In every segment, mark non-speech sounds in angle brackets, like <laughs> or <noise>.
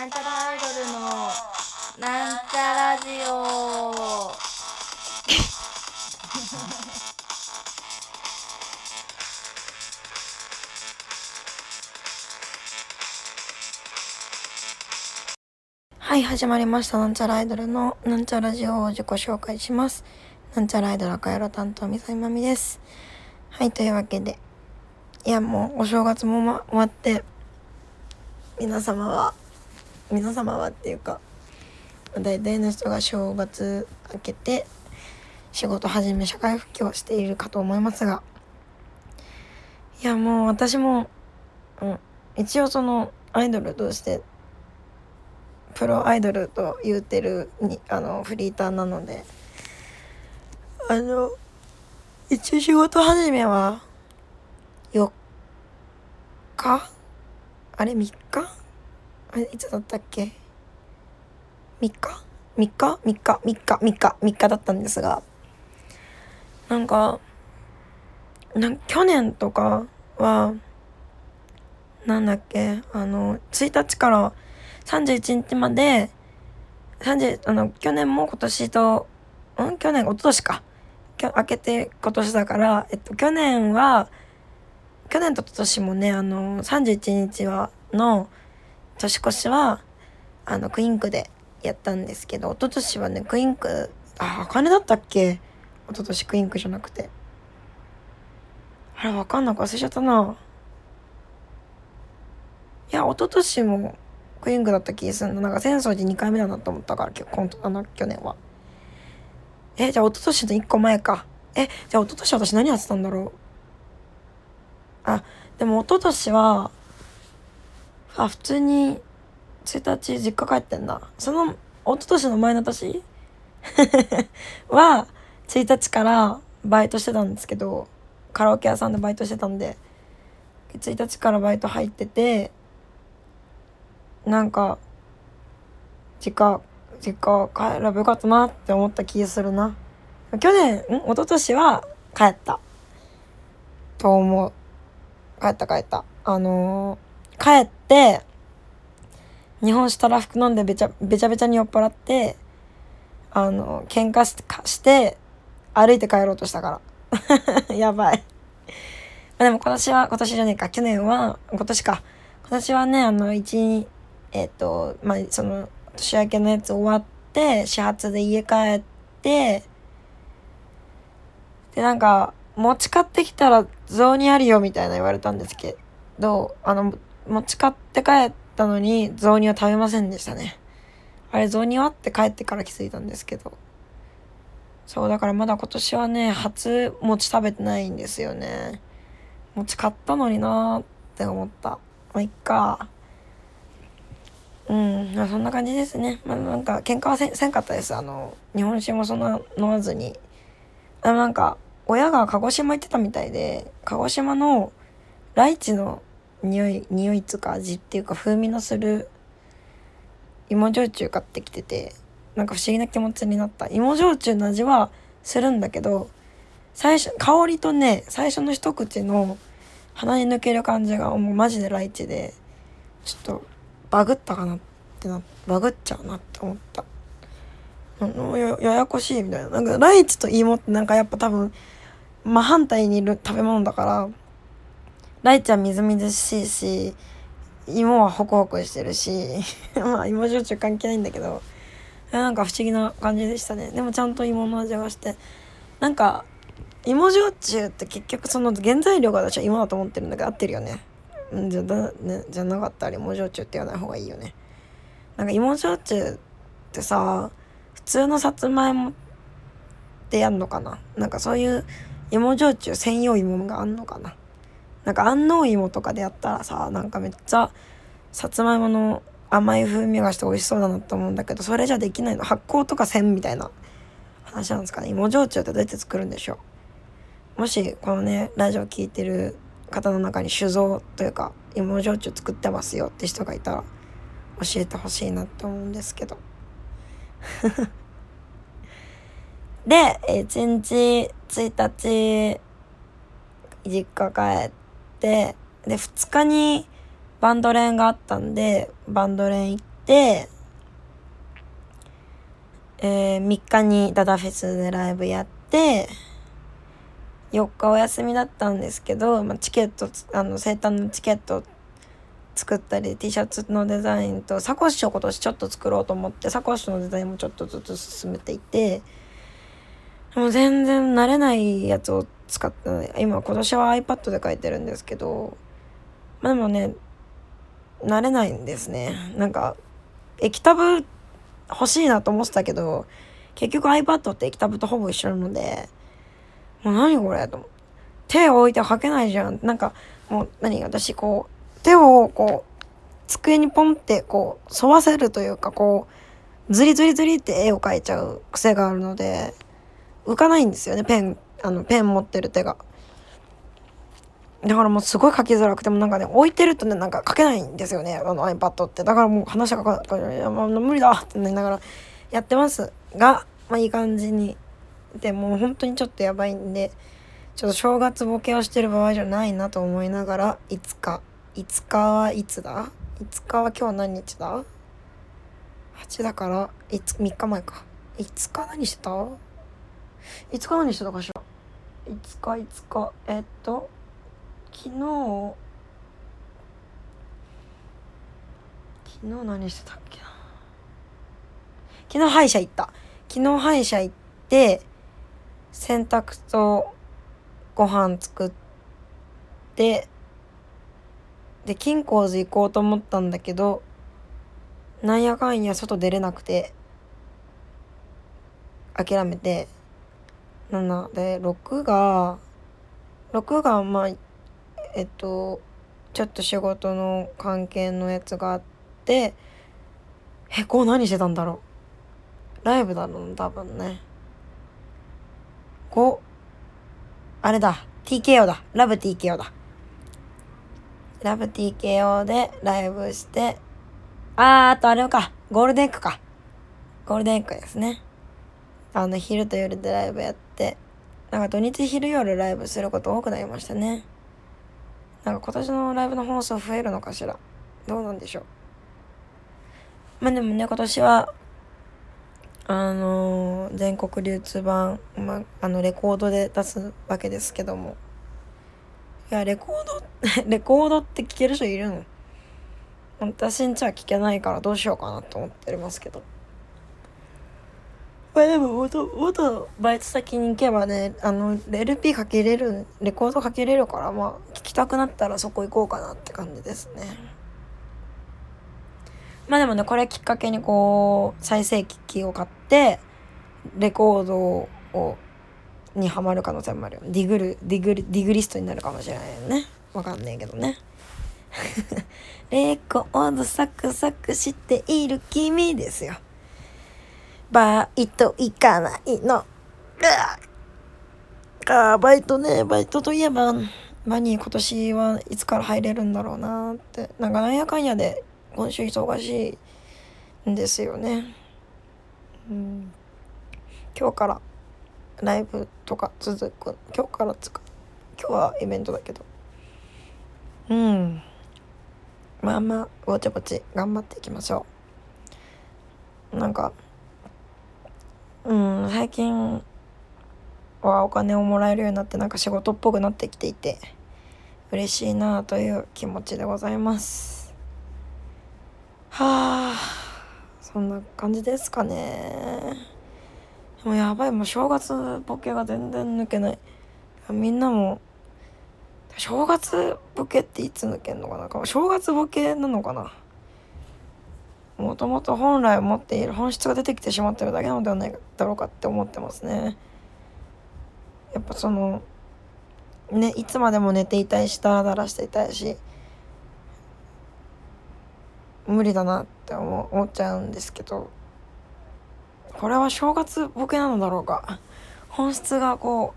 なんちゃらアイドルのなんちゃラジオ。<laughs> はい始まりました。なんちゃらアイドルのなんちゃラジオを自己紹介します。なんちゃらアイドル赤色担当みさみまみです。はいというわけで。いやもうお正月も、ま、終わって。皆様は皆様はっていうか大体の人が正月明けて仕事始め社会復帰をしているかと思いますがいやもう私も、うん、一応そのアイドルとしてプロアイドルと言うてるにあのフリーターなのであの一応仕事始めは4日？あれ3日？あれいつだったっけ？3日 ?3 日 ?3 日 ?3 日 ?3 日 ?3 日だったんですがなんかなん去年とかはなんだっけ？あの1日から31日まで30あの去年も今年とん？去年一昨年か明けて今年だから、えっと、去年は去年と今年もねあの31日はの年越しはあのクインクでやったんですけど一昨年はねクインクああ金だったっけ？一昨年クインクじゃなくて。あれわかんなく忘れちゃったな。いや一昨年もクインクだった気がするのなんか浅草寺2回目だなと思ったから今あの去年は。えじゃあ一昨年の1個前か。えじゃあ一昨年私何やってたんだろう？あでも一昨年はあ普通に1日実家帰ってんなその一昨年の前の年？<laughs> は1日からバイトしてたんですけどカラオケ屋さんでバイトしてたんで1日からバイト入っててなんか実家実家帰ればよかったなって思った気がするな。去年ん？一昨年は帰った。と思う。帰った帰った。あのー、帰って日本酒たらふく飲んでべちゃべちゃべちゃに酔っ払ってあの喧嘩して歩いて帰ろうとしたから。<laughs> やばい。でも今年は今年じゃねえか。去年は今年か。今年はねあの一えっ、ー、とまあその年明けのやつ終わって始発で家帰ってでなんか持ち買ってきたら雑煮あるよみたいな言われたんですけどあの持ち買って帰ったのに雑煮は食べませんでしたねあれ雑煮は？って帰ってから気づいたんですけどそうだからまだ今年はね初餅食べてないんですよね餅買ったのになーって思ったまあいっかうん、まあ、そんな感じですね。まあ、なんか、喧嘩はせせんかったです。あの、日本酒もそんな飲まずに。あなんか、親が鹿児島行ってたみたいで、鹿児島のライチの匂い、匂いっつか味っていうか風味のする芋焼酎買ってきてて、なんか不思議な気持ちになった。芋焼酎の味はするんだけど、最初、香りとね、最初の一口の鼻に抜ける感じがもうマジでライチで、ちょっとバグったかなってな、バグっちゃうなって思った。やややこしいみたいな。なんかライチと芋ってなんかやっぱ多分真反対にいる食べ物だからライチはみずみずしいし芋はホクホクしてるし <laughs> まあ芋焼酎関係ないんだけどなんか不思議な感じでしたね。でもちゃんと芋の味がして。なんか芋焼酎って結局その原材料が私は芋だと思ってるんだけど合ってるよね。じゃだ、ね、じゃなかったら芋焼酎って言わない方がいいよね。なんか芋焼酎ってさ普通のさつまいもってやんのかな。なんかそういう芋焼酎専用芋があんのかな。なんか安納芋とかでやったらさなんかめっちゃさつまいもの甘い風味がして美味しそうだなと思うんだけどそれじゃできないの。発酵とかせんみたいな話なんですかね。芋焼酎ってどうやって作るんでしょう。もしこのねラジオ聴いてる方の中に酒造というか芋焼酎作ってますよって人がいたら教えてほしいなって思うんですけど。<laughs> で、1日1日、実家帰って、で、2日にバンド練があったんで、バンド練行って、えー、3日にダダフェスでライブやって、4日お休みだったんですけど、まあ、チケット、あの、生誕のチケット作ったり、T シャツのデザインと、サコッシュを今年ちょっと作ろうと思って、サコッシュのデザインもちょっとずつ進めていて、もう全然慣れないやつを使ったので、今今年は iPad で書いてるんですけど、まあでもね、慣れないんですね。なんか、液タブ欲しいなと思ってたけど、結局 iPad って液タブとほぼ一緒なので、もう何これと。手を置いて書けないじゃん。なんか、もう何私こう、手をこう、机にポンってこう、沿わせるというか、こう、ズリズリズリって絵を描いちゃう癖があるので、浮かないんですよね、ペン、あの、ペン持ってる手が。だからもうすごい書きづらくてもなんかね、置いてるとね、なんか書けないんですよね、あの iPad って。だからもう話がかかいや、まあ、無理だってなりながらやってますが、まあいい感じに。でもう本当にちょっとやばいんで、ちょっと正月ボケをしてる場合じゃないなと思いながら、いつか、いつかはいつだ？いつかは今日何日だ ?8 だから、いつ、3日前か。いつか何してた？いつか何してたかしら？いつかいつか。えっと昨日昨日何してたっけな？昨日歯医者行った。昨日歯医者行って洗濯とご飯作ってで金光寺行こうと思ったんだけどなんやかんや外出れなくて諦めて7で6が6がまあえっとちょっと仕事の関係のやつがあってえこう何してたんだろう。ライブだろう多分ね。5あれだ。TKO だ。ラブ TKO だ。ラブ TKO でライブしてあーあとあれか。ゴールデンクか。ゴールデンクですね。あの昼と夜でライブやってなんか土日昼夜ライブすること多くなりましたね。なんか今年のライブの放送増えるのかしら？どうなんでしょう？まあでもね今年はあのー、全国流通版、まあ、あのレコードで出すわけですけども。いやレコード <laughs> レコードって聞ける人いるの？私んちは聞けないからどうしようかなと思ってますけど。まあでも元元バイト先に行けばねあの LP かけれるレコードかけれるからまあ聞きたくなったらそこ行こうかなって感じですね。まあでもねこれきっかけにこう再生機器を買ってレコードをにはまる可能性もあるよディグルディグルディグリストになるかもしれないよね。わかんないけどね。<laughs> レコードサクサクしている君ですよ。バイト行かないの。か、バイトね、バイトといえば、何今年はいつから入れるんだろうなって。なんかなんやかんやで今週忙しいんですよね。うん。今日からライブとか続く。今日からつか。今日はイベントだけど。うん。まあまあ、ぼちぼち頑張っていきましょう。なんか、うん、最近はお金をもらえるようになってなんか仕事っぽくなってきていて嬉しいなという気持ちでございます。はあそんな感じですかね。もうやばいもう正月ボケが全然抜けない。みんなも正月ボケっていつ抜けんのかな。正月ボケなのかな。もともと本来持っている本質が出てきてしまってるだけなのではないだろうかって思ってますね。やっぱそのねいつまでも寝ていたいしダラダラしていたいし無理だなって思思っちゃうんですけどこれは正月ボケなのだろうか本質がこ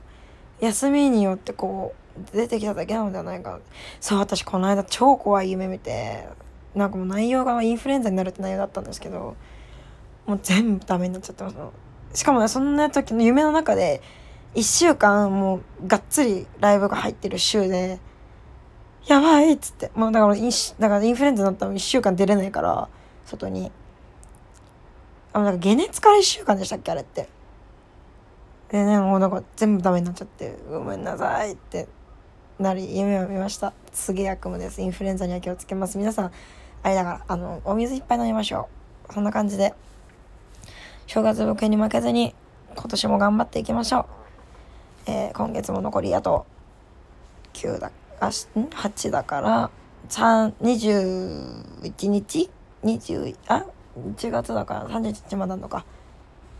う休みによってこう出てきただけなのではないかそう私この間超怖い夢見てなんかもう内容がインフルエンザになるって内容だったんですけどもう全部ダメになっちゃってます。しかもそんな時の夢の中で1週間もうがっつりライブが入ってる週でやばいっつって。もうだからインだからインフルエンザになったら1週間出れないから外に。あのなんか解熱から1週間でしたっけあれって。でねもうなんか全部ダメになっちゃってごめんなさいってなり夢を見ました。すげえ悪夢です。インフルエンザには気をつけます。皆さんあれだからあのお水いっぱい飲みましょう。そんな感じで。正月ボケに負けずに今年も頑張っていきましょう、えー、今月も残りあと9だあしん？8だから3 21日？20あ？1月だから31日まであるのか。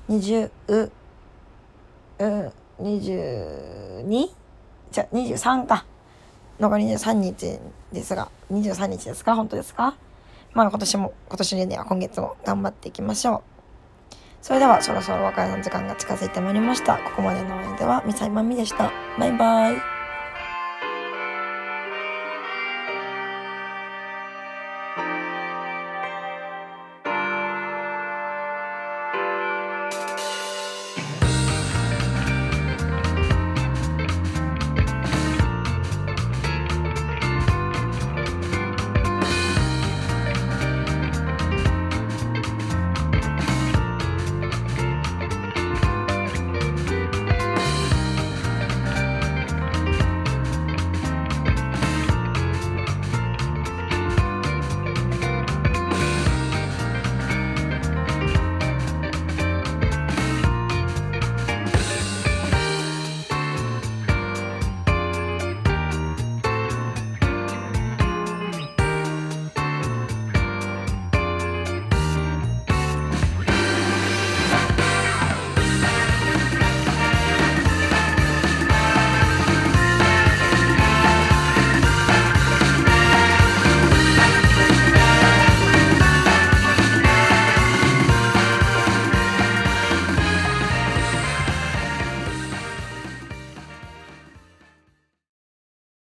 20ううん22じゃ23か。残り23日ですが23日ですか？本当ですか？まあ今年も今年でね今月も頑張っていきましょう。それではそろそろお別れの時間が近づいてまいりました。ここまでのお相手はミサイマミでした。バイバイ。